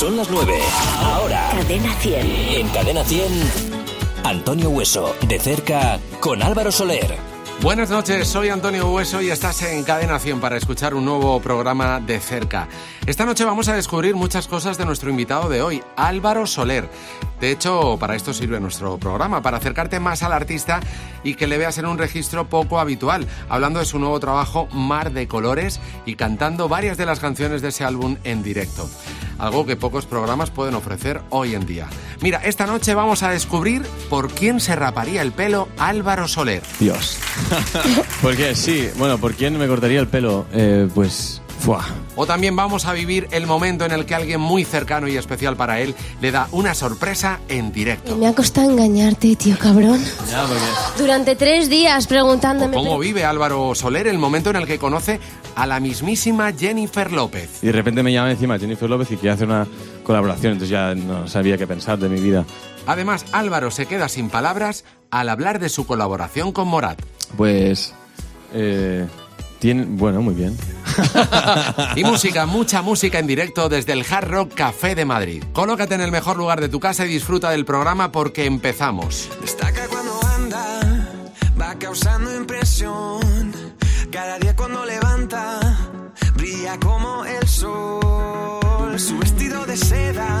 Son las 9. Ahora. Cadena 100. En Cadena 100. Antonio Hueso, de cerca, con Álvaro Soler. Buenas noches, soy Antonio Hueso y estás en Cadena 100 para escuchar un nuevo programa de cerca. Esta noche vamos a descubrir muchas cosas de nuestro invitado de hoy, Álvaro Soler. De hecho, para esto sirve nuestro programa, para acercarte más al artista y que le veas en un registro poco habitual, hablando de su nuevo trabajo Mar de Colores y cantando varias de las canciones de ese álbum en directo. Algo que pocos programas pueden ofrecer hoy en día. Mira, esta noche vamos a descubrir por quién se raparía el pelo Álvaro Soler. Dios. ¿Por qué? Sí, bueno, ¿por quién me cortaría el pelo? Eh, pues. Fuah. O también vamos a vivir el momento en el que alguien muy cercano y especial para él le da una sorpresa en directo. Me ha costado engañarte, tío cabrón. Ya, porque. Durante tres días preguntándome. ¿Cómo pero- vive Álvaro Soler el momento en el que conoce a la mismísima Jennifer López? Y de repente me llama encima Jennifer López y quiere hacer una colaboración, entonces ya no sabía qué pensar de mi vida. Además, Álvaro se queda sin palabras al hablar de su colaboración con Morat. Pues. Eh, tiene, bueno, muy bien. Y música, mucha música en directo desde el Hard Rock Café de Madrid. Colócate en el mejor lugar de tu casa y disfruta del programa porque empezamos. Destaca cuando anda, va causando impresión. Cada día cuando levanta, brilla como el sol. Su vestido de seda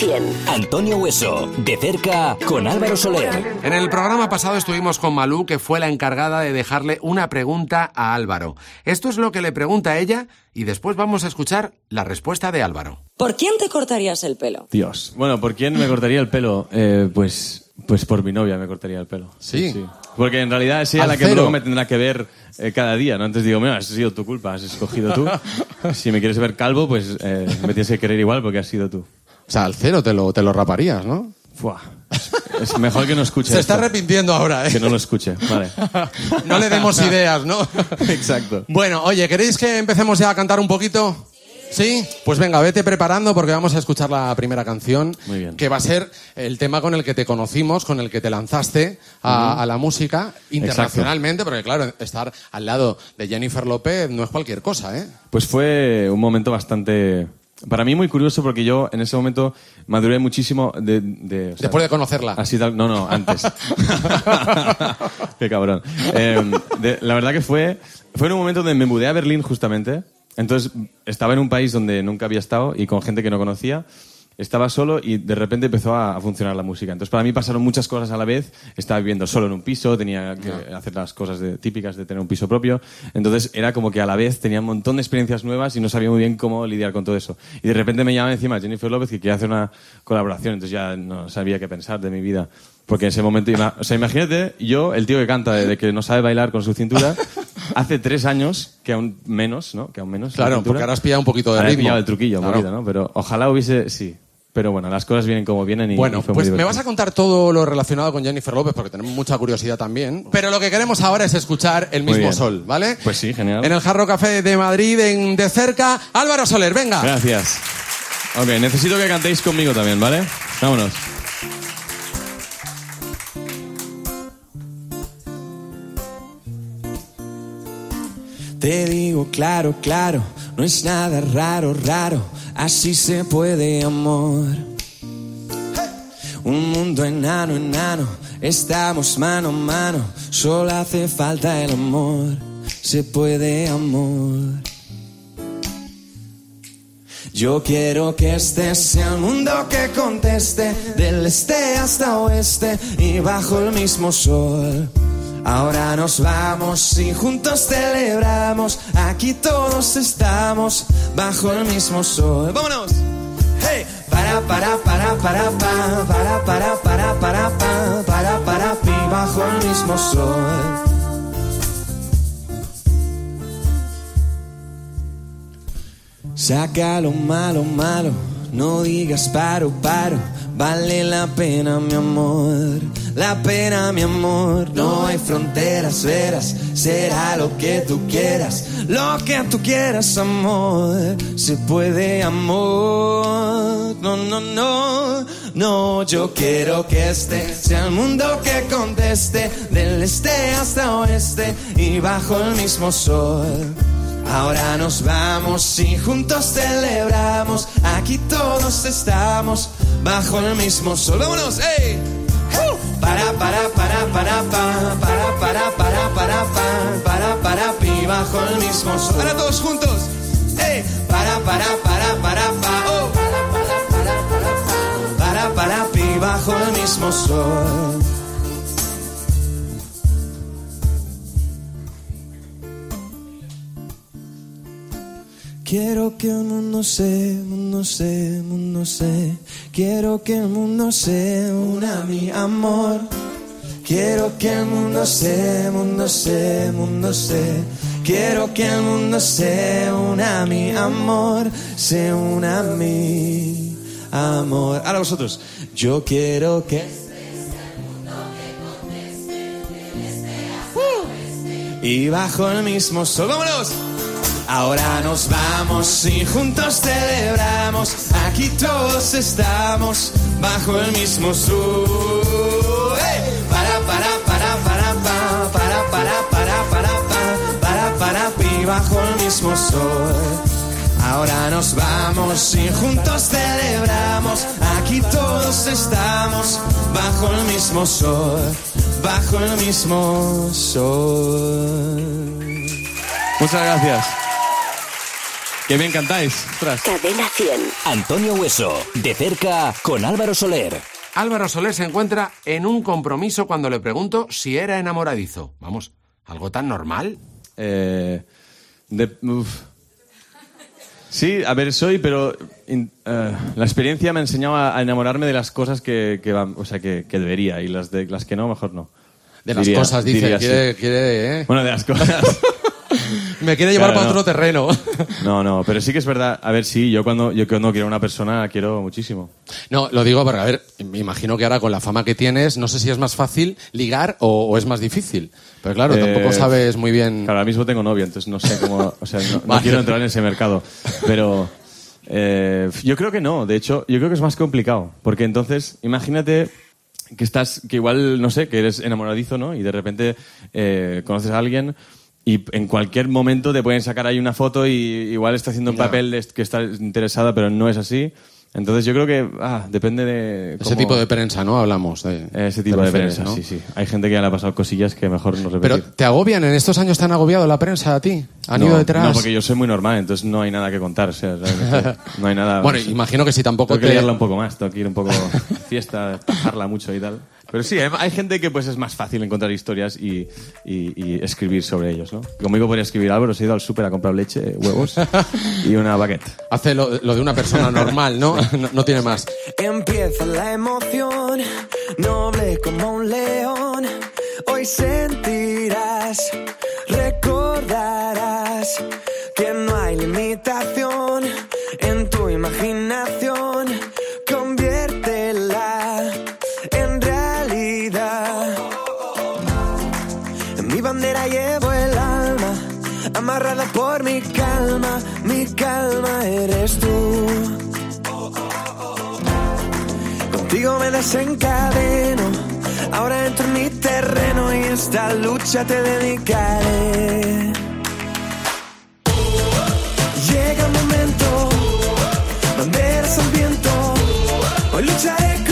100. Antonio Hueso, de cerca, con Álvaro Soler. En el programa pasado estuvimos con Malú, que fue la encargada de dejarle una pregunta a Álvaro. Esto es lo que le pregunta ella y después vamos a escuchar la respuesta de Álvaro. ¿Por quién te cortarías el pelo? Dios. Bueno, ¿por quién me cortaría el pelo? Eh, pues. Pues por mi novia me cortaría el pelo. ¿Sí? Porque en realidad es ella Al la que cero. luego me tendrá que ver eh, cada día, ¿no? Entonces digo, mira, ha sido tu culpa, has escogido tú. si me quieres ver calvo, pues eh, me tienes que querer igual porque has sido tú. O sea, al cero te lo, te lo raparías, ¿no? Fuah. Es mejor que no escuche. Se está arrepintiendo ahora, ¿eh? Que no lo escuche, vale. No le demos ideas, ¿no? Exacto. Bueno, oye, ¿queréis que empecemos ya a cantar un poquito? ¿Sí? Pues venga, vete preparando porque vamos a escuchar la primera canción. Muy bien. Que va a ser el tema con el que te conocimos, con el que te lanzaste a, a la música internacionalmente, porque claro, estar al lado de Jennifer López no es cualquier cosa, ¿eh? Pues fue un momento bastante... Para mí muy curioso porque yo en ese momento maduré muchísimo de... de- o sea, Después de conocerla. Así tal, no, no, antes. Qué cabrón. Eh, de- la verdad que fue, fue en un momento donde me mudé a Berlín justamente. Entonces estaba en un país donde nunca había estado y con gente que no conocía. Estaba solo y de repente empezó a, a funcionar la música. Entonces para mí pasaron muchas cosas a la vez. Estaba viviendo solo en un piso, tenía que hacer las cosas de- típicas de tener un piso propio. Entonces era como que a la vez tenía un montón de experiencias nuevas y no sabía muy bien cómo lidiar con todo eso. Y de repente me llama encima Jennifer López que quería hacer una colaboración. Entonces ya no sabía qué pensar de mi vida. Porque en ese momento, o sea, imagínate, yo, el tío que canta de, de que no sabe bailar con su cintura, hace tres años, que aún menos, ¿no? Que aún menos. la Claro, porque ahora has pillado un poquito de Ahora he ritmo. pillado el truquillo, un Claro. poquito, ¿no? Pero ojalá hubiese, sí. Pero bueno, las cosas vienen como vienen y, Bueno, y fue pues muy me vas a contar todo lo relacionado con Jennifer López porque tenemos mucha curiosidad también. Pero lo que queremos ahora es escuchar el mismo sol, ¿vale? Pues sí, genial. En el Jarro Café de Madrid, en de cerca, Álvaro Soler, venga. Gracias. Ok, necesito que cantéis conmigo también, ¿vale? Vámonos. Te digo claro, claro, no es nada raro, raro, así se puede amor. Un mundo enano, enano, estamos mano a mano, solo hace falta el amor, se puede amor. Yo quiero que este sea el mundo que conteste, del este hasta oeste y bajo el mismo sol. Ahora nos vamos y juntos celebramos, aquí todos estamos bajo el mismo sol. ¡Vámonos! ¡Hey! Para, para, para, para, pa, para, para, para, para, pa, para, para, pi, bajo el mismo sol. Saca lo malo, malo, no digas paro, paro, vale la pena mi amor, la pena mi amor, no hay fronteras, veras, será lo que tú quieras, lo que tú quieras amor, se puede amor, no, no, no, no, yo quiero que este sea el mundo que conteste, del este hasta oeste y bajo el mismo sol. Ahora nos vamos y juntos celebramos. Aquí todos estamos bajo el mismo sol. ¡Vámonos! ¡Ey! ¡Uh! Para, para, para, para, pa, para, para, para, para, pa, para, para, pi, bajo el mismo sol. Ahora todos juntos. ¡Ey! Para, para, para, para, pa, oh. Para, para, pi, bajo el mismo sol. Quiero que el mundo se, mundo se, mundo se. Quiero que el mundo se una mi amor. Quiero que el mundo se, mundo se, mundo se. Quiero que el mundo se una mi amor, se una mi amor. Ahora vosotros. Yo quiero que y bajo el mismo sol. ¡Vámonos! Ahora nos vamos y juntos celebramos. Aquí todos estamos bajo el mismo sol. ¡Ey! Para, para, para, para, pa, para, para, para, para, pa, para, para, pi, bajo el mismo sol. Ahora nos vamos y juntos celebramos. Aquí todos estamos bajo el mismo sol, bajo el mismo sol. Muchas gracias. Qué bien cantáis. Ostras. Cadena 100. Antonio Hueso, de cerca con Álvaro Soler. Álvaro Soler se encuentra en un compromiso cuando le pregunto si era enamoradizo. Vamos, algo tan normal. Eh, de- uf. Sí, a ver, soy, pero in- eh, la experiencia me ha enseñado a, a enamorarme de las cosas que, que van, o sea, que, que debería y las de las que no, mejor no. De las Diría- cosas, dice. Quiere, quiere, ¿eh? Bueno, de las cosas. Me quiere llevar Claro, para no. otro terreno. No, no, pero sí que es verdad. A ver, sí, yo cuando, yo cuando quiero a una persona quiero muchísimo. No, lo digo porque, a ver, me imagino que ahora con la fama que tienes, no sé si es más fácil ligar o, o es más difícil. Pero claro, Eh, tampoco sabes muy bien... Claro, ahora mismo tengo novia, entonces no sé cómo. O sea, no, no Vale. quiero entrar en ese mercado. Pero eh, yo creo que no. De hecho, yo creo que es más complicado. Porque entonces, imagínate que estás, que igual, no sé, que eres enamoradizo, ¿no? Y de repente eh, conoces a alguien y en cualquier momento te pueden sacar ahí una foto y igual está haciendo un papel de que está interesada, pero no es así. Entonces yo creo que ah, depende de... Ese cómo- tipo de prensa, ¿no? Hablamos de... Ese tipo de refieres, prensa, ¿no? sí, sí. Hay gente que ya le ha pasado cosillas que mejor no repetir. Pero ¿te agobian? ¿En estos años te han agobiado la prensa a ti? ¿Han no, ido detrás? No, porque yo soy muy normal, entonces no hay nada que contar. O sea, no hay nada. Bueno, imagino que si tampoco tengo que te... liarla un poco más, tengo que ir un poco fiesta, tajarla mucho y tal. Pero sí, hay, hay gente que pues es más fácil encontrar historias y, y- y escribir sobre ellos, ¿no? Conmigo podría escribir Álvaro, se ha ido al súper a comprar leche, huevos y una baguette. Hace lo, lo de una persona normal, ¿no? No, no tiene más. Empieza la emoción, noble como un león. Hoy sentirás, recordarás que no hay limitación desencadeno, ahora entro en mi terreno y esta lucha te dedicaré. Llega el momento, banderas al viento, hoy lucharé como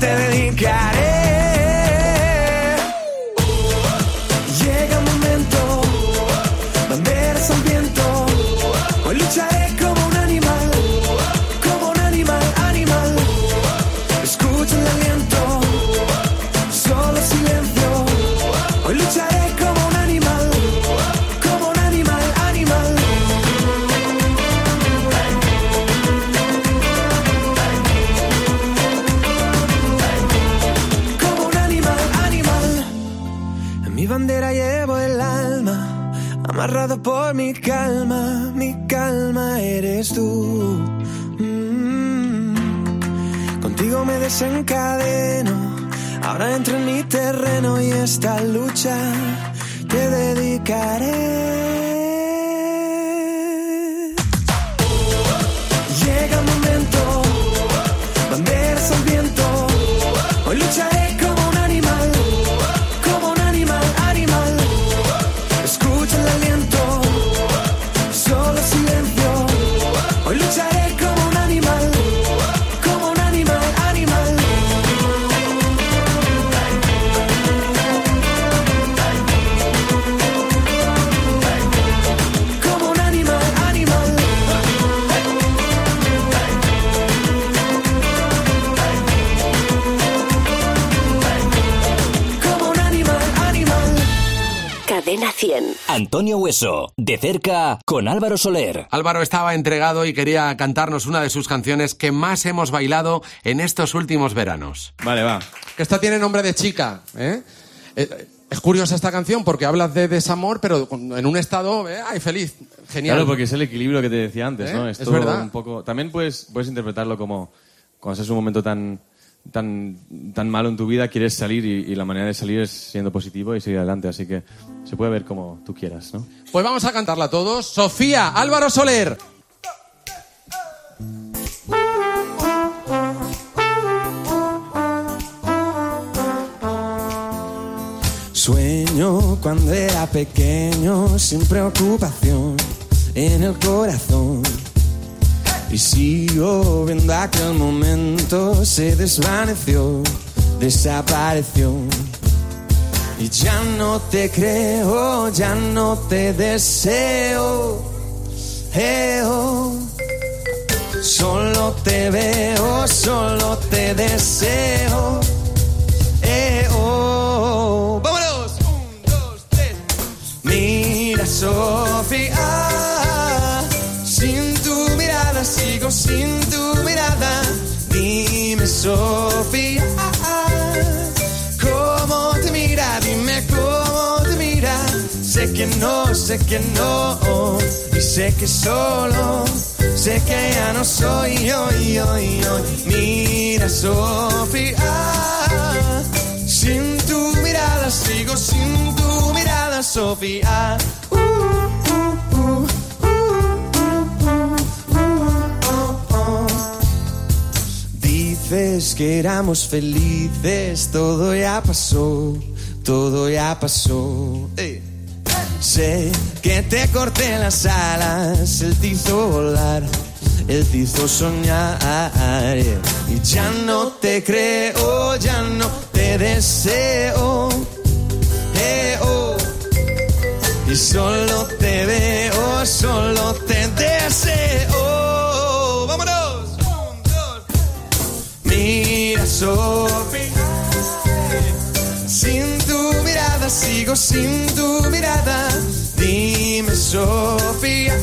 te dedicaré. Hueso, de cerca con Álvaro Soler. Álvaro estaba entregado y quería cantarnos una de sus canciones que más hemos bailado en estos últimos veranos. Vale, va. Que esta tiene nombre de chica, ¿eh? Eh, Es curiosa esta canción porque hablas de desamor, pero en un estado, ¿eh? ay, feliz, genial. Claro, porque es el equilibrio que te decía antes, ¿Eh? ¿no? Es todo verdad. un poco. También puedes, puedes interpretarlo como cuando en un momento tan, tan, tan malo en tu vida, quieres salir y, y la manera de salir es siendo positivo y seguir adelante. Así que se puede ver como tú quieras, ¿no? Pues vamos a cantarla todos. Sofía, Álvaro Soler. Sueño cuando era pequeño, sin preocupación en el corazón. Y sigo viendo aquel momento, se desvaneció, desapareció. Y ya no te creo, ya no te deseo. eh, oh. Solo te veo, solo te deseo. Eh, oh. ¡Vámonos! Un, dos, tres. Mira, Sofía, sin tu mirada. Dime, Sofía, ¿cómo te mira? Dime cómo te mira. Sé que no, sé que no, y sé que solo, sé que ya no soy yo, yo, yo. Mira, Sofía, sin tu mirada sigo sin tu mirada, Sofía. Uh, Que éramos felices, todo ya pasó, todo ya pasó. Sé que te corté las alas, él te hizo volar, él te hizo soñar. Y ya no te creo, ya no te deseo. Oh. Y solo te veo, solo te deseo. Sofía. Sin tu mirada sigo sin tu mirada. Dime, Sofía.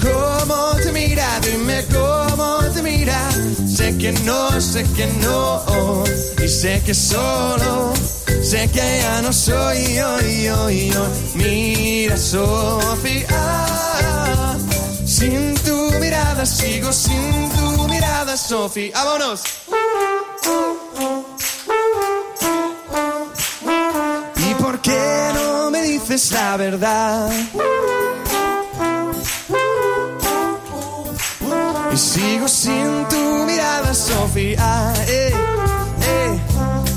¿Cómo te mira? Dime cómo te mira. Sé que no, sé que no. Y sé que solo. Sé que ya no soy yo, yo, yo. Mira, Sofía. Sin tu mirada sigo sin tu mirada, Sofía. ¡Vámonos! ¿Y por qué no me dices la verdad? Y sigo sin tu mirada, Sofía. Eh, eh,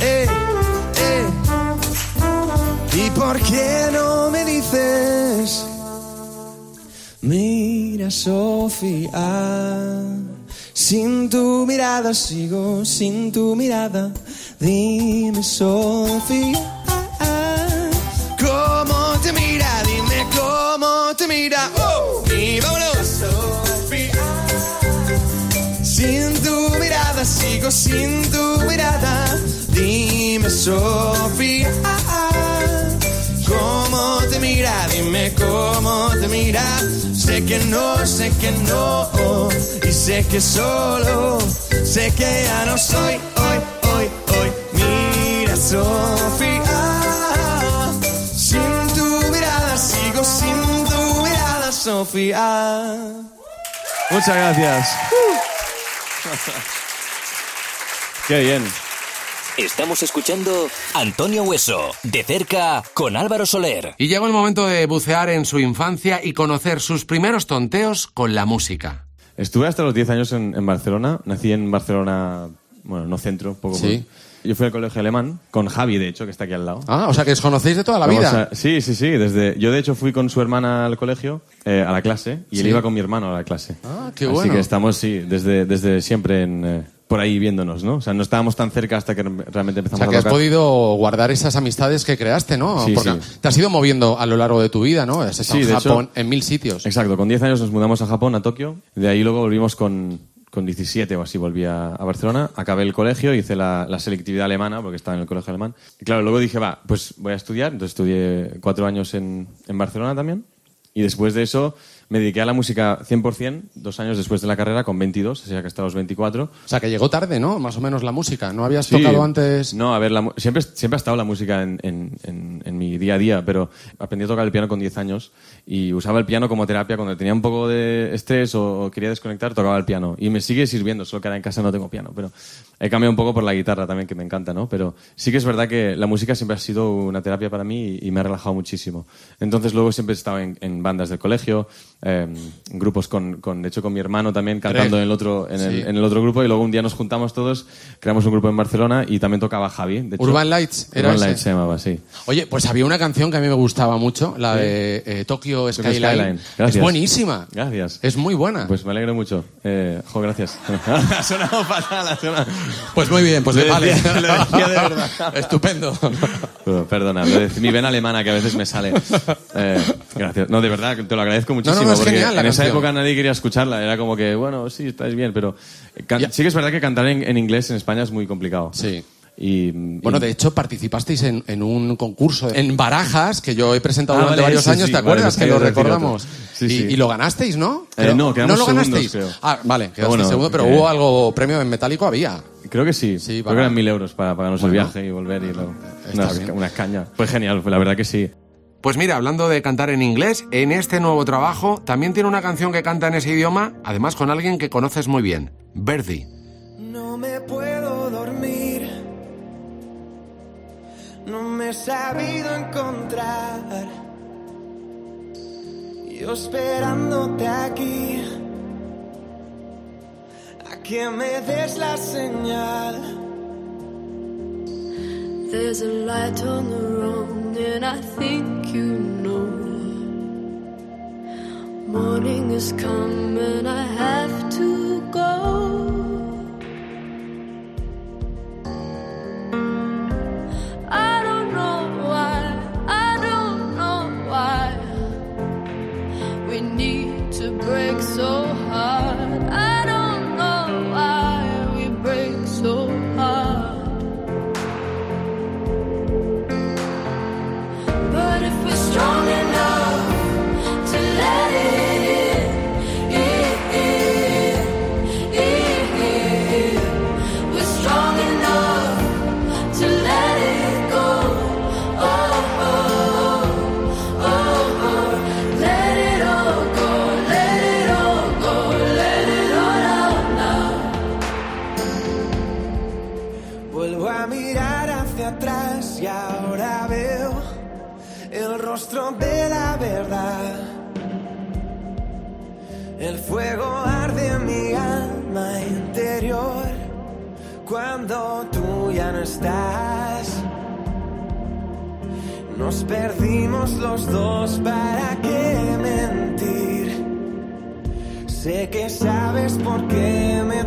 eh, eh. ¿Y por qué no me dices? Mira, Sofía. Sin tu mirada sigo, sin tu mirada. Dime, Sofía. ¿Cómo te mira? Dime cómo te mira. ¡Oh! Y vámonos. Sofía. Sin tu mirada sigo, sin tu mirada. Dime, Sofía. ¿Cómo te mira? Dime cómo te mira. Sé que no, sé que no. Y sé que solo. Sé que ya no soy hoy, hoy, hoy. Mira, Sofía. Sin tu mirada sigo, sin tu mirada, Sofía. Muchas gracias. Qué bien. Estamos escuchando Antonio Hueso, de cerca con Álvaro Soler. Y llegó el momento de bucear en su infancia y conocer sus primeros tonteos con la música. Estuve hasta los 10 años en, en Barcelona. Nací en Barcelona, bueno, no centro, poco Sí. más. Yo fui al colegio alemán, con Javi, de hecho, que está aquí al lado. Ah, o sea que os conocéis de toda la Vamos vida. a- sí, sí, sí. Desde, yo, de hecho, fui con su hermana al colegio, eh, a la clase, y él Sí. iba con mi hermano a la clase. Ah, qué Así bueno. que estamos, sí, desde, desde siempre en, eh, por ahí viéndonos, ¿no? O sea, no estábamos tan cerca hasta que realmente O empezamos sea que a has tocar. podido guardar esas amistades que creaste, ¿no? Sí, Porque sí. te has ido moviendo a lo largo de tu vida, ¿no? Has estado Sí, en hecho- Japón, en mil sitios. Exacto, con 10 años nos mudamos a Japón, a Tokio. De ahí luego volvimos con, con 17 o así, volví a, a Barcelona. Acabé el colegio, hice la, la selectividad alemana, porque estaba en el colegio alemán. Y claro, luego dije, va, pues voy a estudiar. Entonces estudié cuatro años en, en Barcelona también. Y después de eso me dediqué a la música 100%, dos años después de la carrera, con 22, o sea que hasta los 24. O sea que llegó tarde, ¿no? Más o menos la música. ¿No habías Sí. tocado antes? No, a ver, la siempre, siempre ha estado la música en, en- en- en mi día a día, pero aprendí a tocar el piano con 10 años y usaba el piano como terapia cuando tenía un poco de estrés o, o quería desconectar, tocaba el piano. Y me sigue sirviendo, solo que ahora en casa no tengo piano, pero he cambiado un poco por la guitarra también, que me encanta, ¿no? Pero sí que es verdad que la música siempre ha sido una terapia para mí y, y me ha relajado muchísimo. Entonces luego siempre he estado en bandas del colegio, eh, grupos con, con, de hecho, con mi hermano también cantando en el, otro, en, el, Sí. en el otro grupo y luego un día nos juntamos todos, creamos un grupo en Barcelona y también tocaba Javi. De hecho, Urban Lights, ¿era Urban ese? Lights se llamaba, sí. Oye, pues había una canción que a mí me gustaba mucho, la de eh, Tokyo Skyline. Skyline. Es buenísima. Gracias. Es muy buena. Pues me alegro mucho. Eh, jo, gracias. ha sonado fatal, ha sonado... Pues muy bien, pues Lo vale. decía- lo decía de verdad. Estupendo. Perdona, mi vena alemana que a veces me sale. Eh, gracias. No, de verdad, te lo agradezco muchísimo. No, no, es porque genial la en esa canción. época nadie quería escucharla. Era como que, bueno, sí, estáis bien, pero eh, can- sí que es verdad que cantar en, en inglés en España es muy complicado. Sí. Y, Bueno, y- de hecho, participasteis en, en un concurso en Barajas que yo he presentado Ah, durante vale, varios sí, años, sí, ¿te acuerdas? vale, que lo recordamos. Sí, y, y lo ganasteis, ¿no? Eh, no, quedamos lo segundos, ganasteis. creo. Ah, vale, quedasteis Bueno, segundo, pero que- hubo algo, premio en metálico había. Creo que sí. Sí, Creo que eran mil euros para pagarnos el Bueno. viaje y volver y luego unas, unas cañas. Fue genial, la verdad que sí. Pues mira, hablando de cantar en inglés, en este nuevo trabajo también tiene una canción que canta en ese idioma, además con alguien que conoces muy bien, Verdi. No me puedo dormir. No me he sabido encontrar. Yo esperándote aquí. A que me des la señal. There's a light on the road, and I think you know. Morning is come, and I have to go. Perdimos los dos, ¿para qué mentir? Sé que sabes por qué me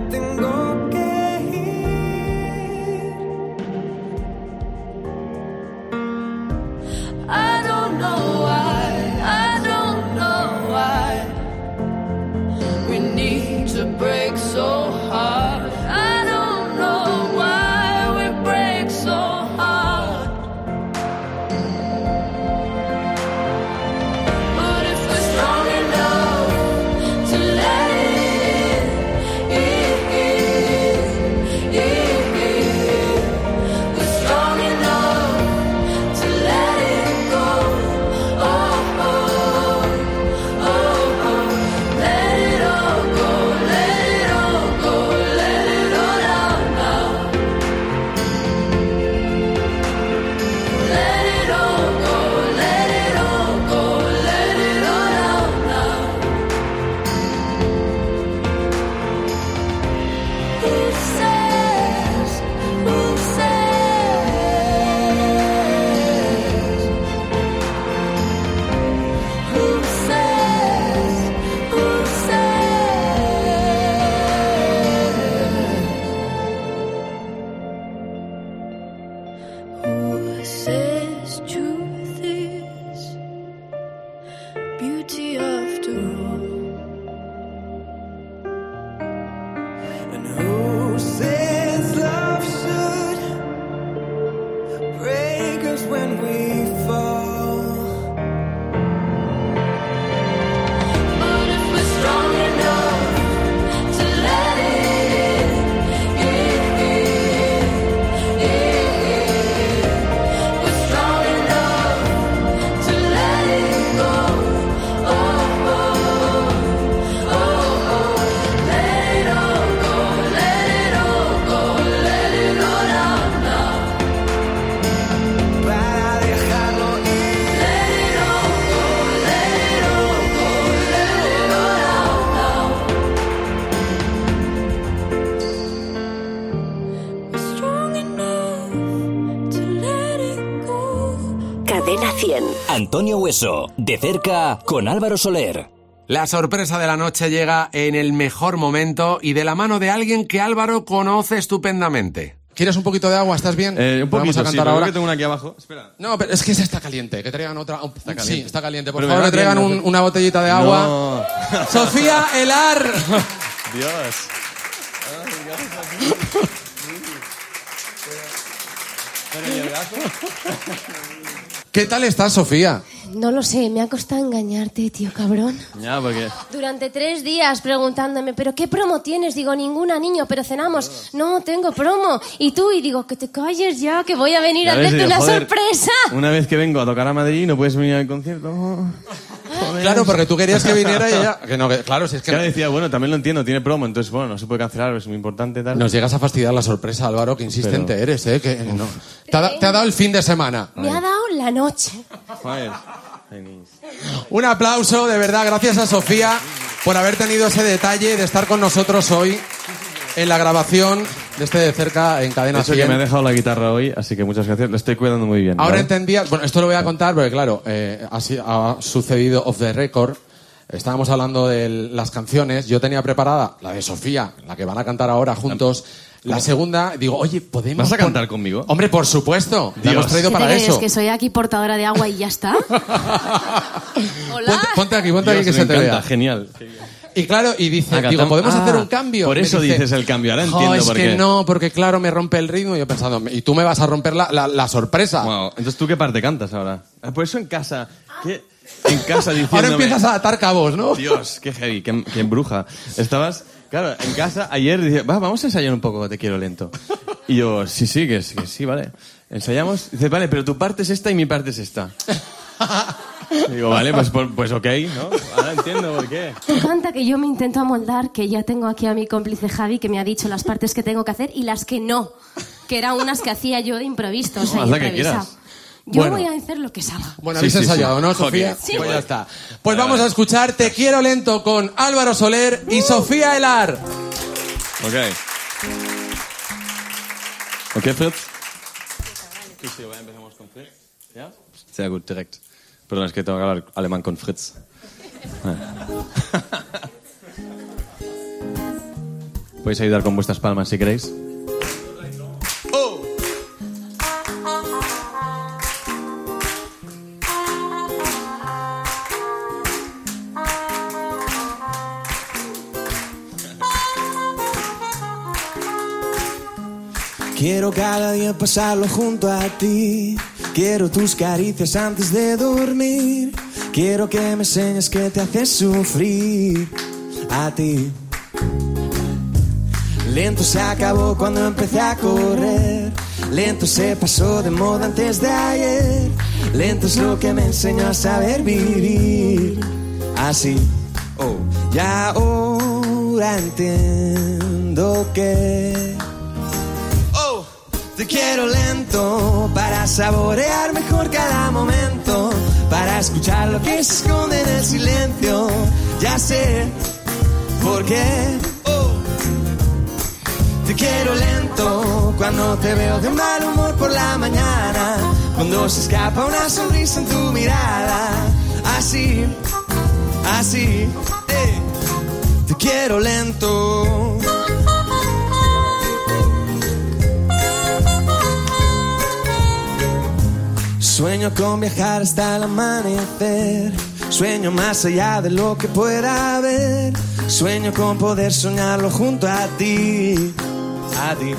Hueso, de cerca con Álvaro Soler. La sorpresa de la noche llega en el mejor momento y de la mano de alguien que Álvaro conoce estupendamente. ¿Quieres un poquito de agua? ¿Estás bien? Eh, un Vamos poquito, a sí, cantar ahora. que tengo una aquí abajo. Espera. No, pero es que esa está caliente. Que traigan otra. Está Sí, caliente. está caliente. Por Pero favor, que traigan una botellita de agua. No. Sofía Elar. Dios. ¿Qué tal estás, Sofía? No lo sé, me ha costado engañarte, tío cabrón. Ya, porque... Durante tres días preguntándome, ¿pero qué promo tienes? Digo, ninguna, niño, pero cenamos. No, tengo promo. Y tú, y digo, que te calles ya, que voy a venir a Ya ves, hacerte digo, una joder, sorpresa. Una vez que vengo a tocar a Madrid no puedes venir al concierto. Joder. Claro, porque tú querías que viniera y ella. Que no, que- claro, si es que. Ahora decía, bueno, también lo entiendo, tiene promo, entonces, bueno, no se puede cancelar, es muy importante tal. Nos llegas a fastidiar la sorpresa, Álvaro, que insistente Pero- eres, ¿eh? Que no. Te, ha, da- te ha dado el fin de semana. Me ha dado la noche. Un aplauso, de verdad, gracias a Sofía por haber tenido ese detalle de estar con nosotros hoy en la grabación de este de cerca en Cadena Eso que 100. me ha dejado la guitarra hoy, así que muchas gracias, lo estoy cuidando muy bien. Ahora ¿vale? entendías, bueno, esto lo voy a contar porque claro, eh, ha, ha sucedido off the record. Estábamos hablando de las canciones. Yo tenía preparada la de Sofía, la que van a cantar ahora juntos. La segunda, digo, oye, ¿podemos. ¿Vas a cantar conmigo? Hombre, por supuesto. La Dios. hemos traído ¿Qué te para crees? eso. ¿Que soy aquí portadora de agua y ya está? Hola. Ponte, ponte aquí, ponte Dios, aquí que me se te encanta, vea. genial. Y claro, y dice, digo, ¿podemos Ah, hacer un cambio? por Me eso dice, dices el cambio, ahora "Jo, entiendo es por que qué". no, porque claro, me rompe el ritmo. Y yo pensando, y tú me vas a romper la, la- la sorpresa. Wow. Entonces, ¿tú qué parte cantas ahora? Ah, Por eso en casa, ¿qué? En casa diciendo. Ahora empiezas a atar cabos, ¿no? Dios, qué heavy, qué, qué bruja. Estabas, claro, en casa ayer dice, va, vamos a ensayar un poco, te quiero lento. Y yo, sí, sí, que, sí, que sí, vale. Ensayamos, dice, vale, pero tu parte es esta y mi parte es esta. Y digo, vale, pues, por- pues ok, ¿no? Ahora entiendo por qué. Tú canta que yo me intento amoldar, que ya tengo aquí a mi cómplice Javi, que me ha dicho las partes que tengo que hacer y las que no. Que eran unas que hacía yo de improviso, o sea, No, haz la que quieras. Yo Bueno. voy a hacer lo que salga. Bueno, Sí, habéis sí, sí. ensayado, ¿no, Joder. Sofía? Sí. Pues ya está. Pues vamos a escuchar Te quiero lento con Álvaro Soler y Sofía Elar. Ok. Ok, Fritz? Sí, sí, vale, empezamos con Fritz. ¿Ya? Sehr gut, direkt. Perdón, es que tengo que hablar alemán con Fritz. Podéis ayudar con vuestras palmas si queréis. Quiero cada día pasarlo junto a ti. Quiero tus caricias antes de dormir. Quiero que me enseñes que te hace sufrir a ti. Lento se acabó cuando empecé a correr. Lento se pasó de moda antes de ayer. Lento es lo que me enseñó a saber vivir así. Oh, y ahora entiendo que te quiero lento para saborear mejor cada momento, para escuchar lo que se esconde en el silencio. Ya sé por qué. Oh, te quiero lento cuando te veo de mal humor por la mañana, cuando se escapa una sonrisa en tu mirada. Así, así, eh, te quiero lento. Sueño con viajar hasta el amanecer. Sueño más allá de lo que pueda haber. Sueño con poder soñarlo junto a ti. A ti.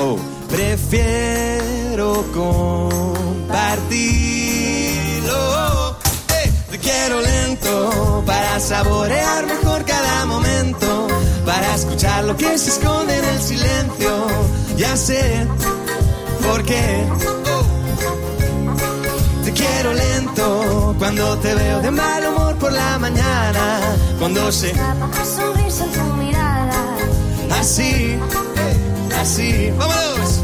Oh, prefiero compartirlo. Eh, te quiero lento para saborear mejor cada momento. Para escuchar lo que se esconde en el silencio. Ya sé por qué. Quiero lento cuando te veo de mal humor por la mañana. Cuando se sonrisa en tu mirada. así, así, vámonos.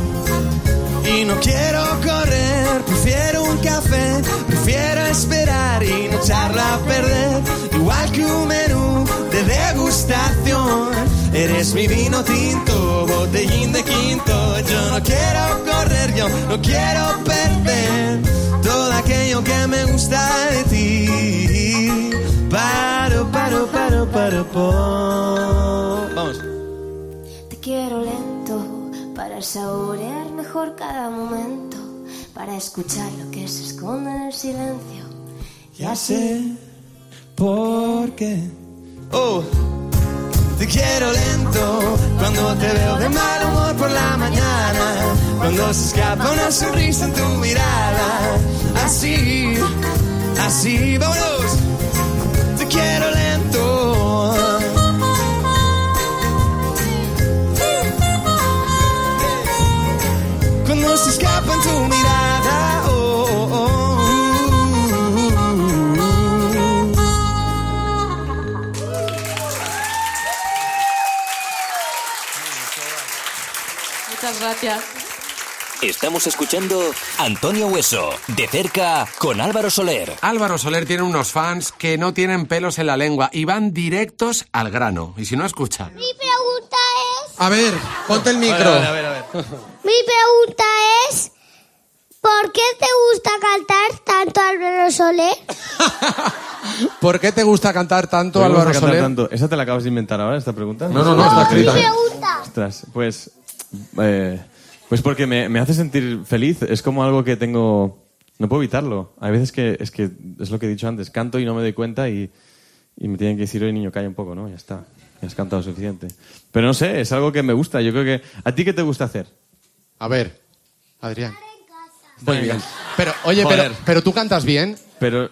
Y no quiero correr, prefiero un café, prefiero esperar y no echarla a perder. Igual que un menú de degustación, eres mi vino tinto, botellín de quinto. Yo no quiero correr, yo no quiero perder que me gusta de ti. Paro, paro, paro, paro, po. Vamos. Te quiero lento para saborear mejor cada momento, para escuchar lo que se esconde en el silencio. Ya sé por qué. Oh. Te quiero lento cuando te veo de mal humor por la mañana. Cuando se escapa una sonrisa en tu mirada. Así, así, vámonos. Te quiero lento. Gracias. Estamos escuchando Antonio Hueso, de cerca con Álvaro Soler. Álvaro Soler tiene unos fans que no tienen pelos en la lengua y van directos al grano. Y si no, escucha. Mi pregunta es, A ver, ponte el micro. A ver, a ver, a ver. mi pregunta es, ¿por qué te gusta cantar tanto Álvaro Soler? ¿Por qué te gusta cantar tanto, ¿Por qué Álvaro Soler? tanto? ¿Esa te la acabas de inventar ahora, esta pregunta? No, no, no, está Mi escrita. pregunta. Ostras, pues... eh, pues porque me, me hace sentir feliz. Es como algo que tengo... No puedo evitarlo. Hay veces que es que es lo que he dicho antes. Canto y no me doy cuenta y, y me tienen que decir, oye, niño, calla un poco, ¿no? Ya está. Ya has cantado suficiente. Pero no sé, es algo que me gusta. Yo creo que... ¿A ti qué te gusta hacer? A ver, Adrián. Muy bien. Pero, oye, pero, Joder. pero tú cantas bien. Pero...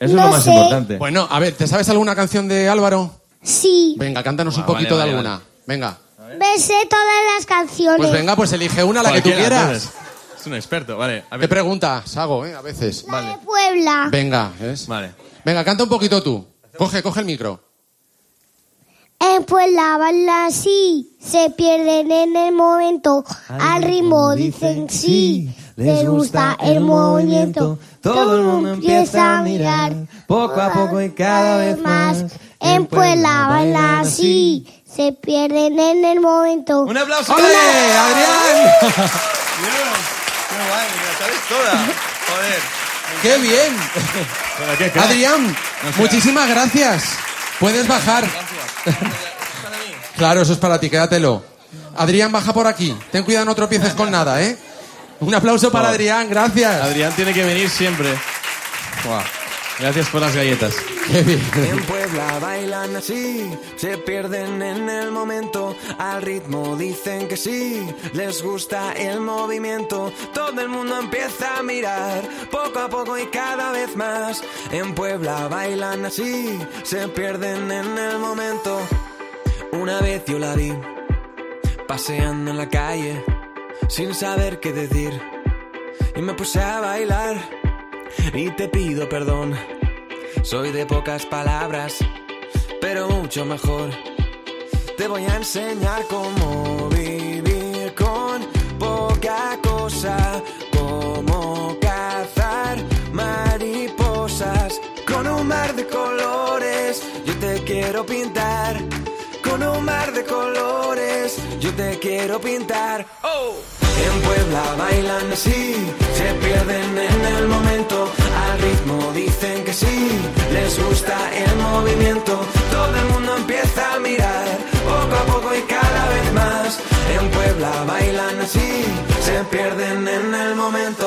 Eso No es lo más sé. importante. Bueno, a ver, ¿te sabes alguna canción de Álvaro? Sí, Venga, cántanos un poquito vale, de vale, alguna. Venga. Me sé todas las canciones. Pues venga, pues elige una, la que tú Cualquiera, quieras. entonces. Es un experto, vale. A ¿Qué ver. preguntas hago, eh? A veces. La de Puebla. Venga, ¿ves? Vale. Venga, canta un poquito tú. Coge, coge el micro. En Puebla bailan así, se pierden en el momento. Al ritmo dicen sí, les gusta el movimiento. Todo el mundo empieza a mirar, poco a poco y cada vez más. En Puebla bailan así, se pierden en el momento. ¡Un aplauso! ¡Ole, Adrián! ¡Qué guay! ¡Me la sabes toda! Joder. ¡Qué bien! Qué. Adrián, muchísimas gracias. Puedes bajar. Claro, eso es para ti, quédatelo. Adrián, baja por aquí. Ten cuidado, no tropieces con nada, ¿eh? Un aplauso para. Adrián, gracias. Adrián tiene que venir siempre. Buah. Gracias por las galletas. Qué bien. En Puebla bailan así, se pierden en el momento, al ritmo dicen que sí, les gusta el movimiento, todo el mundo empieza a mirar, poco a poco y cada vez más. En Puebla bailan así, se pierden en el momento. Una vez yo la vi, paseando en la calle, sin saber qué decir, y me puse a bailar, y te pido perdón. Soy de pocas palabras, pero mucho mejor. Te voy a enseñar cómo vivir con poca cosa, cómo cazar mariposas con un mar de colores. Yo te quiero pintar con un mar de colores. Yo te quiero pintar. Oh. En Puebla bailan así, se pierden en el momento. Al ritmo dicen que sí, les gusta el movimiento. Todo el mundo empieza a mirar, poco a poco y cada vez más. En Puebla bailan así, se pierden en el momento.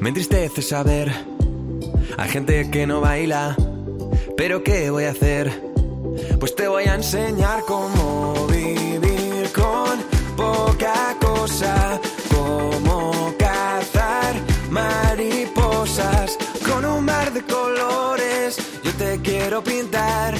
Me entristece saber, hay gente que no baila, pero ¿qué voy a hacer? Pues te voy a enseñar cómo vivir con poca cosa, cómo cazar mariposas con un mar de colores. Yo te quiero pintar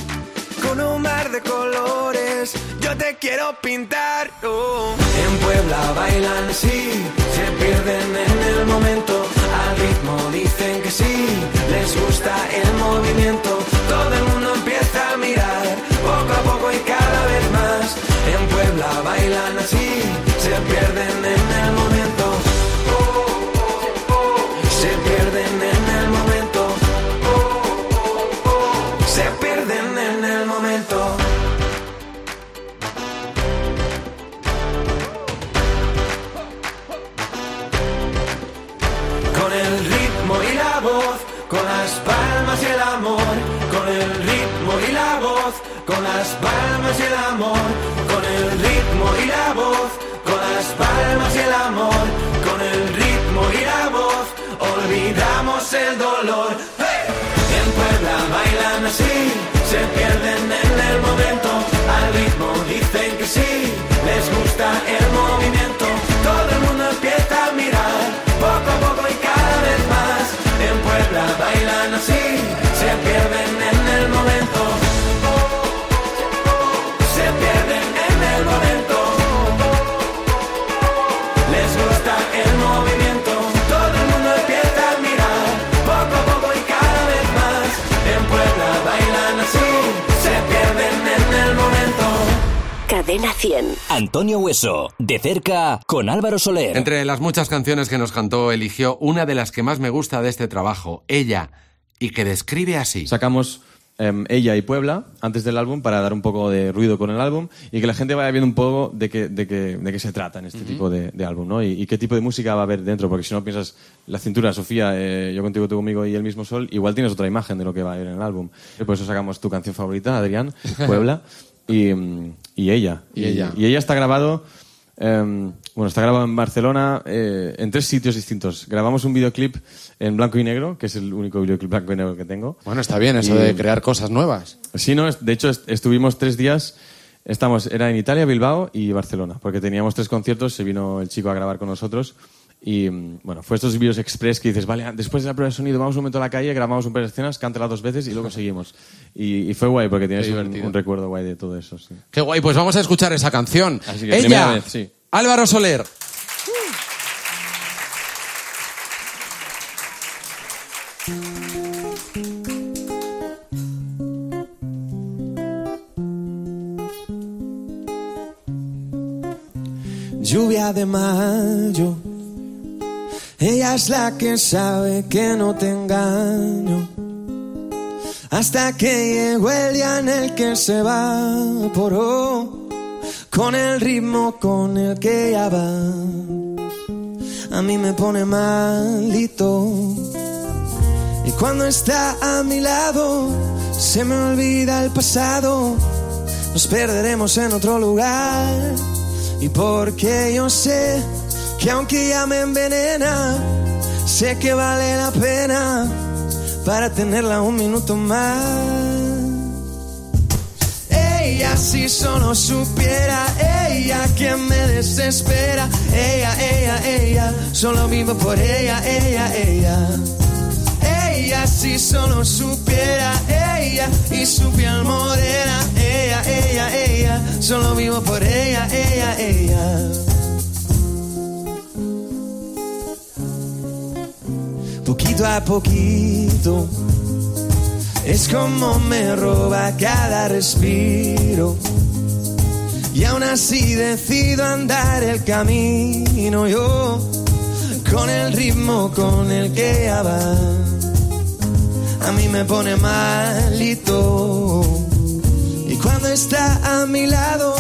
con un mar de colores. Yo te quiero pintar. oh. En Puebla bailan así, se pierden en el momento. Al ritmo dicen que sí, les gusta el movimiento. Todo el mundo empieza y cada vez más. En Puebla bailan así, se pierden en el momento. Con las palmas y el amor, con el ritmo y la voz, con las palmas y el amor, con el ritmo y la voz, olvidamos el dolor. ¡Hey! En Puebla bailan así, se pierden en el momento, al ritmo dicen que sí, les gusta el movimiento, todo el mundo empieza a mirar, poco a poco y cada vez más, en Puebla bailan así, Cadena 100. Antonio Hueso, de cerca con Álvaro Soler. Entre las muchas canciones que nos cantó, eligió una de las que más me gusta de este trabajo, Ella, y que describe así. Sacamos em, Ella y Puebla antes del álbum para dar un poco de ruido con el álbum y que la gente vaya viendo un poco de qué, de qué, de qué se trata en este tipo de, de álbum, ¿no? Y, y qué tipo de música va a haber dentro, porque si no piensas la cintura, Sofía, eh, yo contigo, tú conmigo y el mismo sol, igual tienes otra imagen de lo que va a haber en el álbum. Y por eso sacamos tu canción favorita, Adrián, Puebla, y, y Ella. Y Ella. Y Ella está grabado... em, bueno, está grabado en Barcelona eh, en tres sitios distintos. Grabamos un videoclip en blanco y negro, que es el único videoclip blanco y negro que tengo. Bueno, está bien eso Y- de crear cosas nuevas. Sí, no, de hecho est- estuvimos tres días, estamos, era en Italia, Bilbao y Barcelona, porque teníamos tres conciertos, se vino el chico a grabar con nosotros y mm, bueno, fue estos vídeos express que dices, vale, después de la prueba de sonido vamos un momento a la calle, grabamos un par de escenas, cántala dos veces y luego seguimos. Y, y fue guay porque tienes un, recuerdo guay de todo eso. Sí. Qué guay, pues vamos a escuchar esa canción. Así que, primera Ella, vez, sí. Álvaro Soler. Lluvia de mayo, ella es la que sabe que no te engaño. Hasta que llegó el día en el que se evaporó con el ritmo con el que ella va. A mí me pone malito. Y cuando está a mi lado, se me olvida el pasado. Nos perderemos en otro lugar. Y porque yo sé que aunque ya me envenena, sé que vale la pena para tenerla un minuto más. Ella si solo supiera, ella quien me desespera, ella, ella, ella, solo vivo por ella, ella, ella. Ella si solo supiera, ella y su piel morena, ella, ella, ella, solo vivo por ella, ella, ella. Poquito a poquito, es como me roba cada respiro. Y aún así decido andar el camino yo, con el ritmo con el que ella va a mí me pone malito. Y cuando está a mi lado,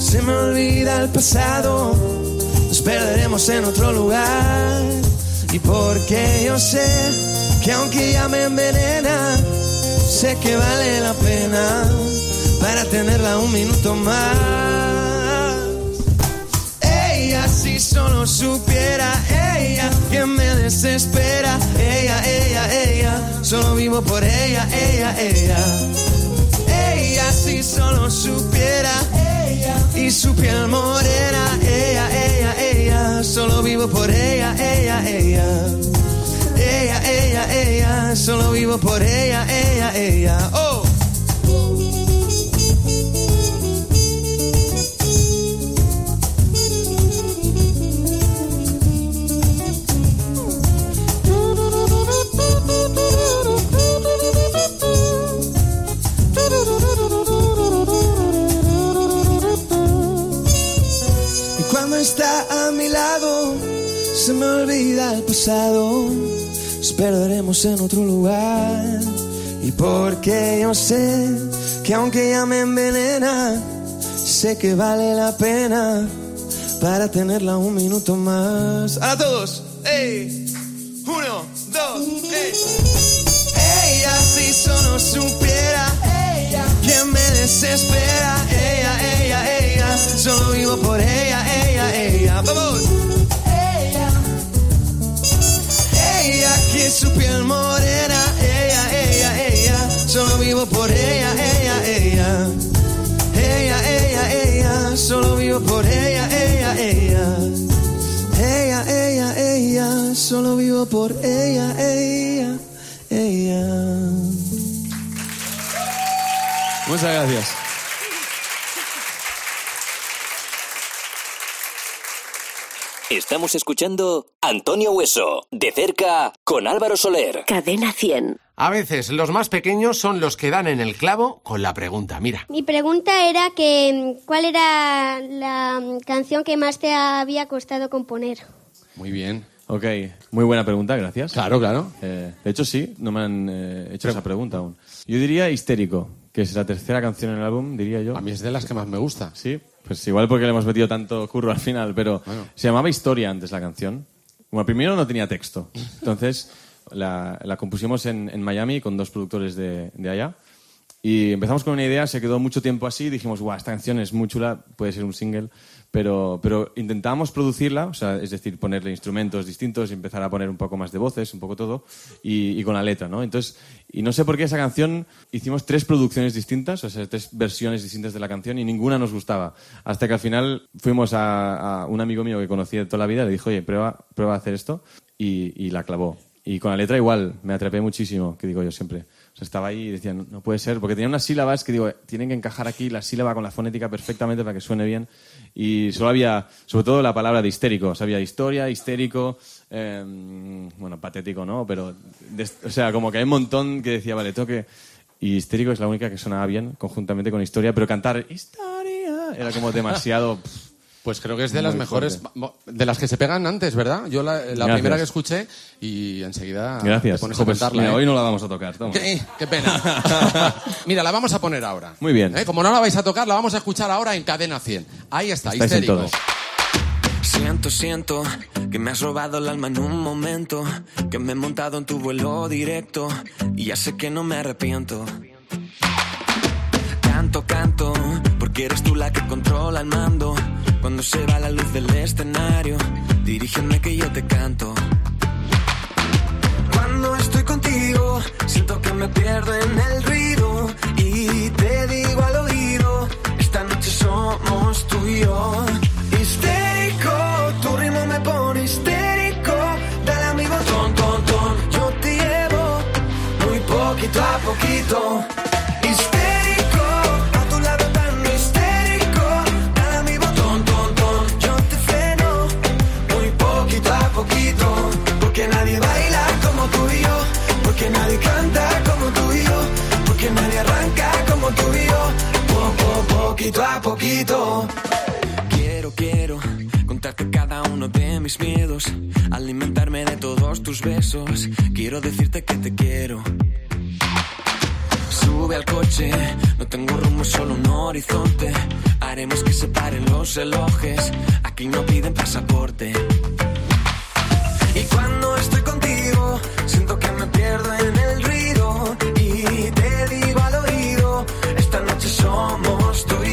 se me olvida el pasado. Nos perderemos en otro lugar. Y porque yo sé que aunque ya me envenena, sé que vale la pena para tenerla un minuto más. Ella si solo supiera, ella que me desespera, ella, ella, ella, solo vivo por ella, ella, ella. Ella si solo supiera, ella y su piel morena, ella, ella, ella, solo vivo por ella, ella, ella. Ella, ella, ella, solo vivo por ella, ella, ella. Oh. En otro lugar. Y porque yo sé que aunque ya me envenena, sé que vale la pena para tenerla un minuto más. A todos, ¡Ey! Uno, dos, tres. ella si solo supiera que me desespera. Ella, ella, ella, solo vivo por ella, ella, piel morena, ella, ella, ella, solo vivo por ella, ella, ella. Ella, ella, ella, solo vivo por ella, ella, ella. Ella, ella, ella, solo vivo por ella, ella, ella. Muchas gracias. Estamos escuchando Antonio Hueso, de cerca, con Álvaro Soler. Cadena 100. A veces los más pequeños son los que dan en el clavo con la pregunta. Mira, Mi pregunta era que cuál era la mm, canción que más te había costado componer. muy bien. Ok, muy buena pregunta, gracias. Claro, claro. Eh, de hecho, sí, no me han eh, hecho esa pregunta aún. Yo diría Histérico, que es la tercera canción en el álbum, diría yo. A mí es de las que más me gusta. Sí, pues igual porque le hemos metido tanto curro al final, pero Bueno. se llamaba Historia antes la canción. Bueno, primero no tenía texto. Entonces la, la compusimos en, en Miami con dos productores de, de allá. Y empezamos con una idea, se quedó mucho tiempo así, dijimos, guau, esta canción es muy chula, puede ser un single, pero, pero intentábamos producirla, o sea, es decir, ponerle instrumentos distintos empezar a poner un poco más de voces, un poco todo, y, y con la letra, ¿no? Entonces, y no sé por qué esa canción hicimos tres producciones distintas, o sea, tres versiones distintas de la canción y ninguna nos gustaba. Hasta que al final fuimos a, a un amigo mío que conocí de toda la vida, le dijo, oye, prueba, prueba a hacer esto, y, y la clavó. Y con la letra igual, me atrapé muchísimo, que digo yo siempre. O sea, estaba ahí y decía, no, no puede ser, porque tenía unas sílabas que digo, tienen que encajar aquí la sílaba con la fonética perfectamente para que suene bien. Y solo había, sobre todo, la palabra de histérico. O sea, había historia, histérico, eh, bueno, patético, ¿no? Pero, o sea, como que hay un montón que decía, vale, tengo que... Y histérico es la única que sonaba bien, conjuntamente con historia, pero cantar historia era como demasiado... Pues creo que es de Muy las mejores, fuerte. de las que se pegan antes, ¿verdad? Yo la, la primera que escuché y enseguida Gracias. te pones a pues, cantarla. mira, ¿eh? hoy no la vamos a tocar. toma. ¿Qué? Qué pena. Mira, la vamos a poner ahora. Muy bien. ¿Eh? Como no la vais a tocar, la vamos a escuchar ahora en Cadena 100. Ahí está, Estáis en histérico. Siento, siento que me has robado el alma en un momento, que me he montado en tu vuelo directo y ya sé que no me arrepiento. Canto, canto, porque eres tú la que controla el mando. Cuando se va la luz del escenario, dirígeme que yo te canto. Cuando estoy contigo, siento que me pierdo en el ruido y te digo al oído, esta noche somos tú y yo. Histérico, tu ritmo me pone histérico, dale a mi botón, ton, ton, yo te llevo muy poquito a poquito. Poquito. Quiero, quiero contarte cada uno de mis miedos, alimentarme de todos tus besos, quiero decirte que te quiero. Sube al coche, no tengo rumbo, solo un horizonte. Haremos que se paren los relojes, aquí no piden pasaporte. Y cuando estoy contigo, siento que me pierdo en el ruido. Y te digo al oído, esta noche somos tú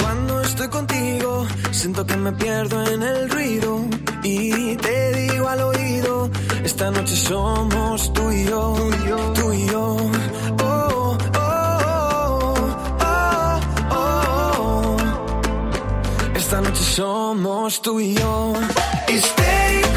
Cuando estoy contigo, siento que me pierdo en el ruido. Y te digo al oído, esta noche somos tú y yo, tú y yo. Oh, oh, oh, oh, oh. Esta noche somos tú y yo. Histérico,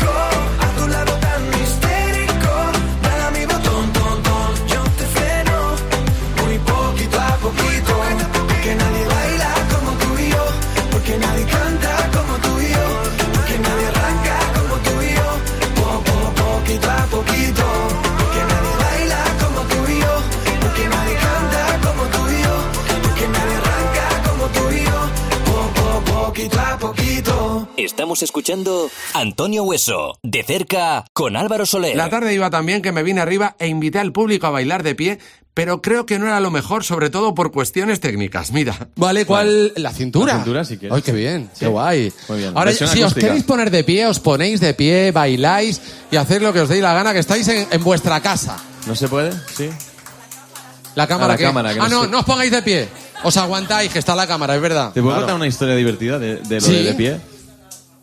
Estamos escuchando Antonio Hueso, de cerca, con Álvaro Soler. La tarde iba tan bien que me vine arriba e invité al público a bailar de pie, pero creo que no era lo mejor, sobre todo por cuestiones técnicas. Mira. Vale, ¿cuál? La cintura. La cintura, si quieres. Ay, qué bien, qué guay. Muy bien. Ahora, Versión si os queréis poner de pie, os ponéis de pie, bailáis y hacéis lo que os deis la gana, que estáis en, en vuestra casa. ¿No se puede? Sí. La cámara la que... cámara, que ah, no no, se- no os pongáis de pie. Os aguantáis, que está la cámara, es verdad. ¿Te puedo Claro. contar una historia divertida de, de lo Sí. de, de pie?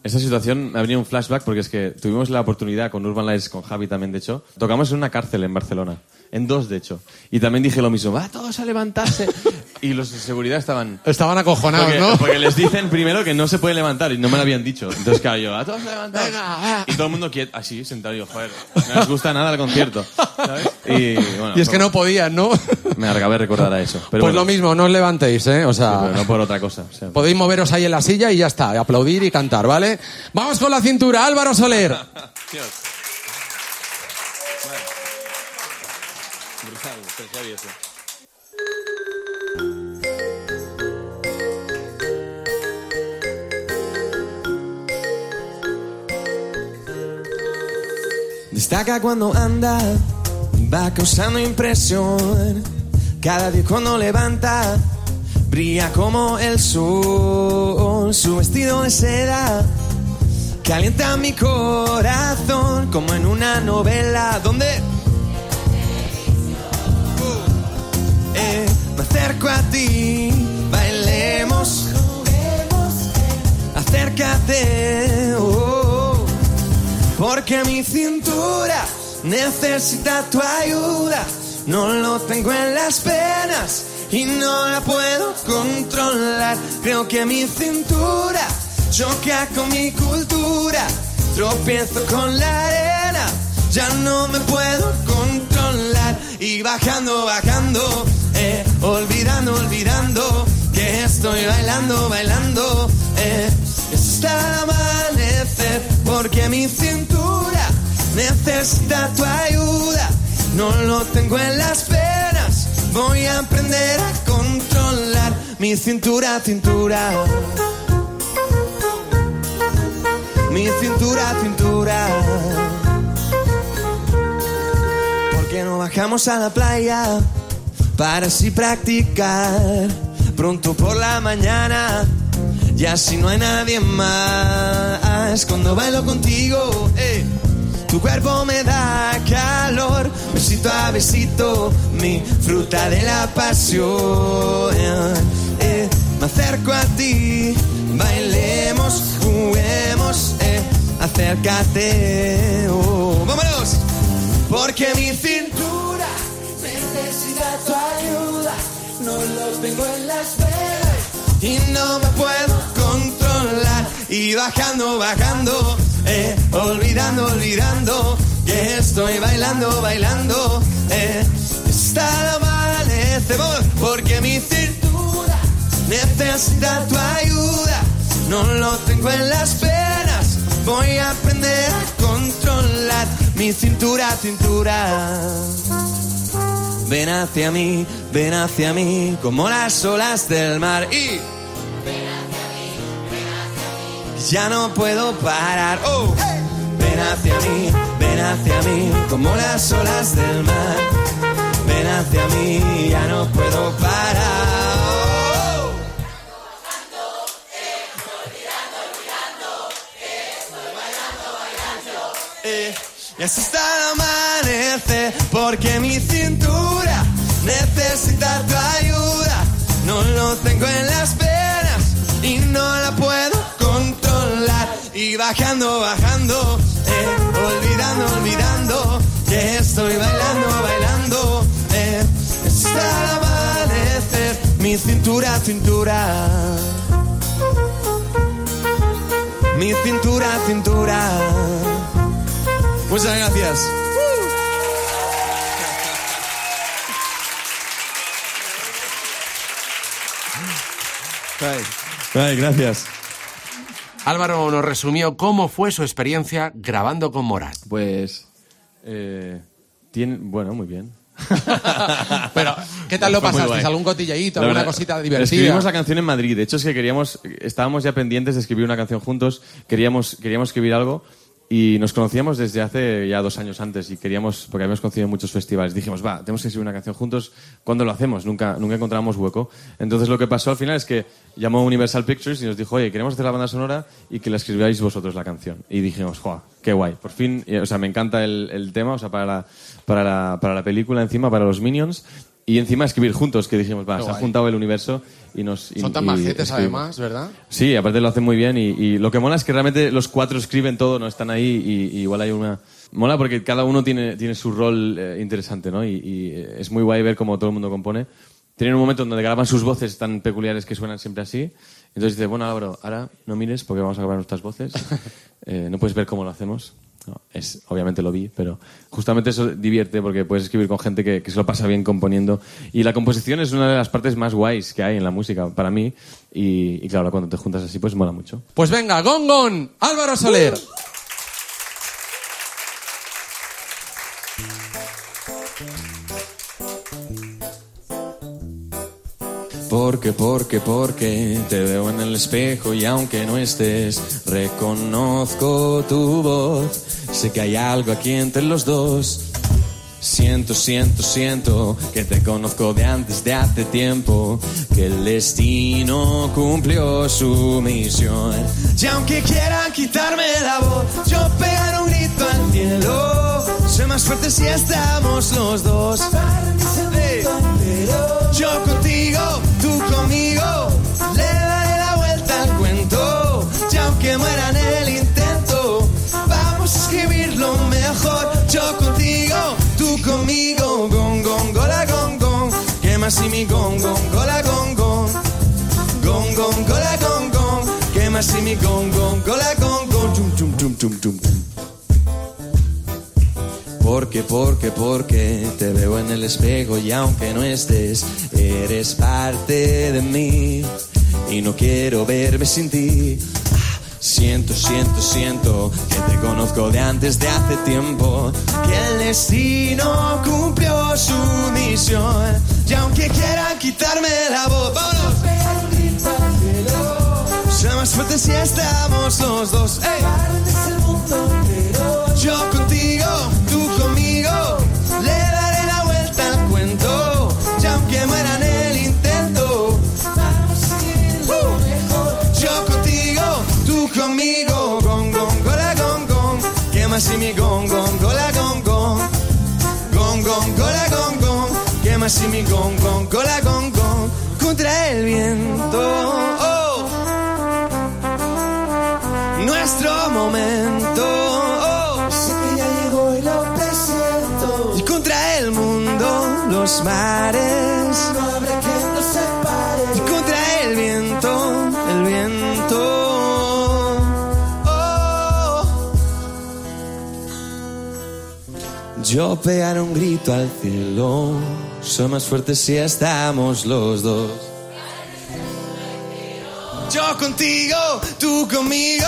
Esta situación me ha venido un flashback porque es que tuvimos la oportunidad con Urban Lights, con Javi también, de hecho. Tocamos en una cárcel en Barcelona. En dos, de hecho. Y también dije lo mismo. Va todos a levantarse. y los de seguridad estaban... Estaban acojonados, Porque, ¿no? porque les dicen primero que no se puede levantar y no me lo habían dicho. Entonces, claro, yo, a todos a levantar. Y todo el mundo quieto, así, sentado. Y yo, joder, no les gusta nada el concierto. ¿sabes? Y, bueno, Y es que no podían, ¿no? Me acabé de recordar a eso. Pero pues bueno, lo mismo, no os levantéis, ¿eh? O sea, pero no por otra cosa. o sea. podéis moveros ahí en la silla y ya está, aplaudir y cantar, ¿vale? Vamos con la cintura, Álvaro Soler. Destaca cuando anda, va causando impresión. Cada día cuando levanta, brilla como el sol. Su vestido de seda calienta mi corazón como en una novela donde acerco a ti, bailemos, acércate, oh, porque mi cintura necesita tu ayuda. No lo tengo en las penas y no la puedo controlar. Creo que mi cintura choca con mi cultura. Tropiezo con la arena, ya no me puedo controlar. Y bajando, bajando, olvidando, olvidando que estoy bailando, bailando. Eh, está amanecer porque mi cintura necesita tu ayuda. No lo tengo en las penas, voy a aprender a controlar mi cintura, cintura. Mi cintura, cintura. ¿Por qué no bajamos a la playa para así practicar? Pronto por la mañana, y así no hay nadie más. Cuando bailo contigo, eh, tu cuerpo me da calor, besito a besito, mi fruta de la pasión. eh. me acerco a ti, bailemos, juguemos, eh, acércate, oh. vámonos, porque mi tu ayuda, no lo tengo en las venas. Y no me puedo controlar. Y bajando, bajando, eh, olvidando, olvidando que estoy bailando, bailando, eh, está el amanecer, voy, porque mi cintura necesita tu ayuda, no lo tengo en las penas, voy a aprender a controlar mi cintura, cintura. Ven hacia mí, ven hacia mí, como las olas del mar y... Ya no puedo parar, oh. Ven hacia mí, ven hacia mí, como las olas del mar. Ven hacia mí, ya no puedo parar. oh. Eh, porque mi cintura necesita tu ayuda. No lo tengo en las venas y no la puedo controlar. Y bajando, bajando, eh, olvidando, olvidando que estoy bailando, bailando. Eh, está el amanecer, mi cintura, cintura. Mi cintura, cintura. Muchas gracias. Ay, gracias. Álvaro nos resumió cómo fue su experiencia grabando con Morat. Pues. Eh, tiene, bueno, muy bien. Pero, ¿Qué tal lo Fue guay. ¿Algún cotilleíto, alguna verdad, cosita divertida? Escribimos la canción en Madrid. De hecho, es que queríamos, estábamos ya pendientes de escribir una canción juntos. Queríamos, queríamos escribir algo y nos conocíamos desde hace ya dos años antes y queríamos, porque habíamos conocido muchos festivales. Dijimos, va, tenemos que escribir una canción juntos. ¿Cuándo lo hacemos? Nunca, nunca encontramos hueco. Entonces lo que pasó al final es que llamó Universal Pictures y nos dijo, oye, queremos hacer la banda sonora y que la escribáis vosotros la canción. Y dijimos, ¡joa! Qué guay. Por fin, eh, o sea, me encanta el, el tema, o sea, para la, para, la, para la película encima, para los Minions. Y encima escribir juntos, que dijimos, va, Qué se ha guay. juntado el universo y nos... y- Son tan y majetes escribimos. además, ¿verdad? Sí, aparte lo hacen muy bien y, y lo que mola es que realmente los cuatro escriben todo, no están ahí y, y igual hay una... Mola porque cada uno tiene, tiene su rol eh, interesante, ¿no? Y, y, eh, es muy guay ver cómo todo el mundo compone. Tienen un momento donde graban sus voces tan peculiares que suenan siempre así. Entonces dice, bueno Álvaro, ahora no mires porque vamos a grabar nuestras voces. Eh, no puedes ver cómo lo hacemos. No, es, obviamente lo vi, pero justamente eso divierte porque puedes escribir con gente que, que se lo pasa bien componiendo. Y la composición es una de las partes más guays que hay en la música para mí. Y, y claro, cuando te juntas así, pues mola mucho. Pues venga, Gongon, Álvaro Soler. Porque, porque, porque te veo en el espejo y aunque no estés, reconozco tu voz. Sé que hay algo aquí entre los dos. Siento, siento, siento que te conozco de antes de hace tiempo, que el destino cumplió su misión. Y aunque quieran quitarme la voz, yo pegaré un grito al cielo. Soy más fuerte si estamos los dos. Yo Porque, porque, porque te veo en el espejo y aunque no estés, eres parte de mí y no quiero verme sin ti. Ah, Siento, siento, siento que te conozco de antes de hace tiempo, que el destino cumplió su misión y aunque quieran quitarme la voz, vámonos. Sea más fuerte si estamos los dos. Yo contigo, tú conmigo, le daré la vuelta al cuento. Y aunque muera en el intento, Uh. yo contigo, tú conmigo, gong, gong, gola, gong, gong. Que más si mi gong, gong, gola, gong, gong. Gong, gong, gola, gong, gong. Que más si mi gong, gong, gola, gong, gong. Contra el viento. oh. Nuestro momento. oh. Sé que ya llegó y contra el mundo, los mares. No habrá quien nos separe. Y contra el viento, el viento. oh. Yo pegaré un grito al cielo. Soy más fuerte si estamos los dos. Yo contigo, tú conmigo.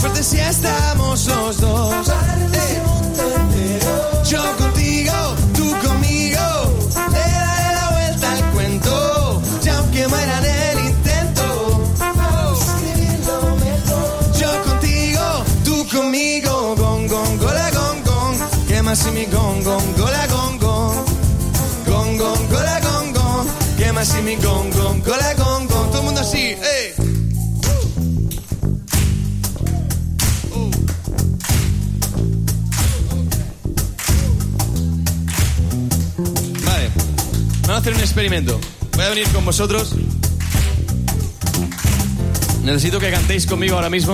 Fuerte si estamos los dos. ¡eh! Yo contigo, tú conmigo. Le daré la vuelta al cuento. Y aunque muera en el intento. Yo contigo, tú conmigo. Gong, gong, gola, gong, gong. Que más si mi gong, gong, gola, gong, gong. Gong, gong, gola, gong, gong. Que más si mi gong, a hacer un experimento. Voy a venir con vosotros. Necesito que cantéis conmigo ahora mismo.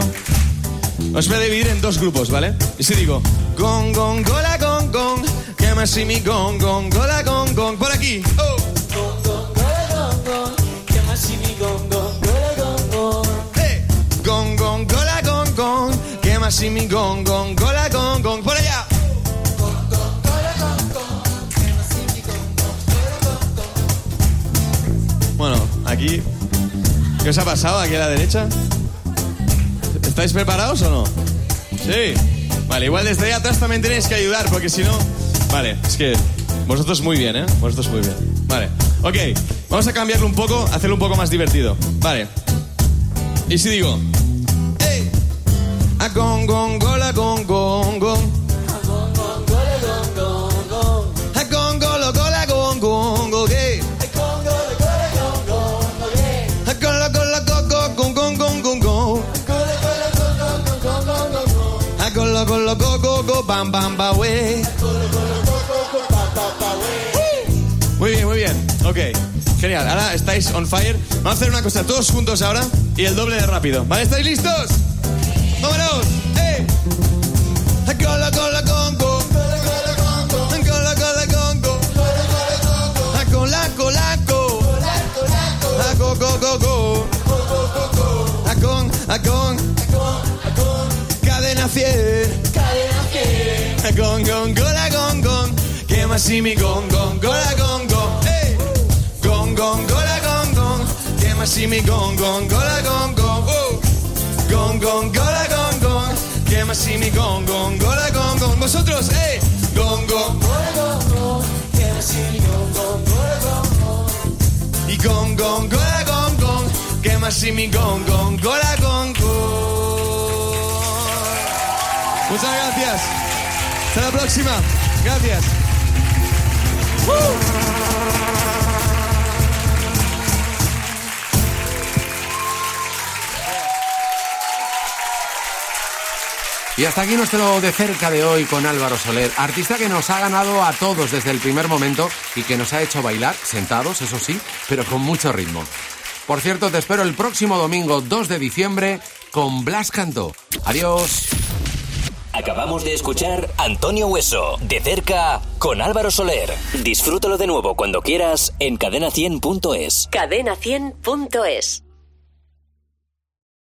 Os voy a dividir en dos grupos, ¿vale? Y si digo, gong, gong, gola, gong, gong, que más si mi gong, gong, gola, gong, gong, por aquí. Oh. Hey. Gong, gong, gola, gong, gong, que más si mi gong, gong, gola, gong, gong, por aquí. ¿Qué os ha pasado aquí a la derecha? ¿Estáis preparados o no? Sí. Vale, igual desde ahí atrás también tenéis que ayudar, porque si no, Vale, es que vosotros muy bien, ¿eh? Vosotros muy bien. Vale. Ok, vamos a cambiarlo un poco, hacerlo un poco más divertido. Vale. Y si digo... ¡Ey! A gong, gong, gola, gong. Bam, bam, ba. Muy bien, muy bien. Ok, genial. Ahora estáis on fire. Vamos a hacer una cosa, todos juntos ahora y el doble de rápido. ¿Vale? ¿Estáis listos? ¡Vámonos! ¡Eh! Cola, cola, congo. Cola, cola, congo. Cola, cola, co. A go, go, go, go. A con, a con. Cadena 100. A con, con, gola, con, con. Que más si mi con, con, gola, con, con. ¡Eh! Con, con, gola, con, con. Que más si mi con, con, gola, con. ¡Oh! Gong, gong, gola, gong, gong. Que más si mi gong, gong, gola, gong, gong. Vosotros, eh. Gong, gong, gola, gong, gong. Que más si mi gong, gong, gola, gong, gong. Y gong, gong, gola, gong, gong. Que más si mi gong, gong, gola, gong, gong. Muchas gracias. Hasta la próxima. Gracias. Y hasta aquí nuestro de cerca de hoy con Álvaro Soler, artista que nos ha ganado a todos desde el primer momento y que nos ha hecho bailar, sentados, eso sí, pero con mucho ritmo. Por cierto, te espero el próximo domingo 2 de diciembre con Blas Cantó. Adiós. Acabamos de escuchar Antonio Hueso, de cerca, con Álvaro Soler. Disfrútalo de nuevo cuando quieras en cadena100.es. Cadena100.es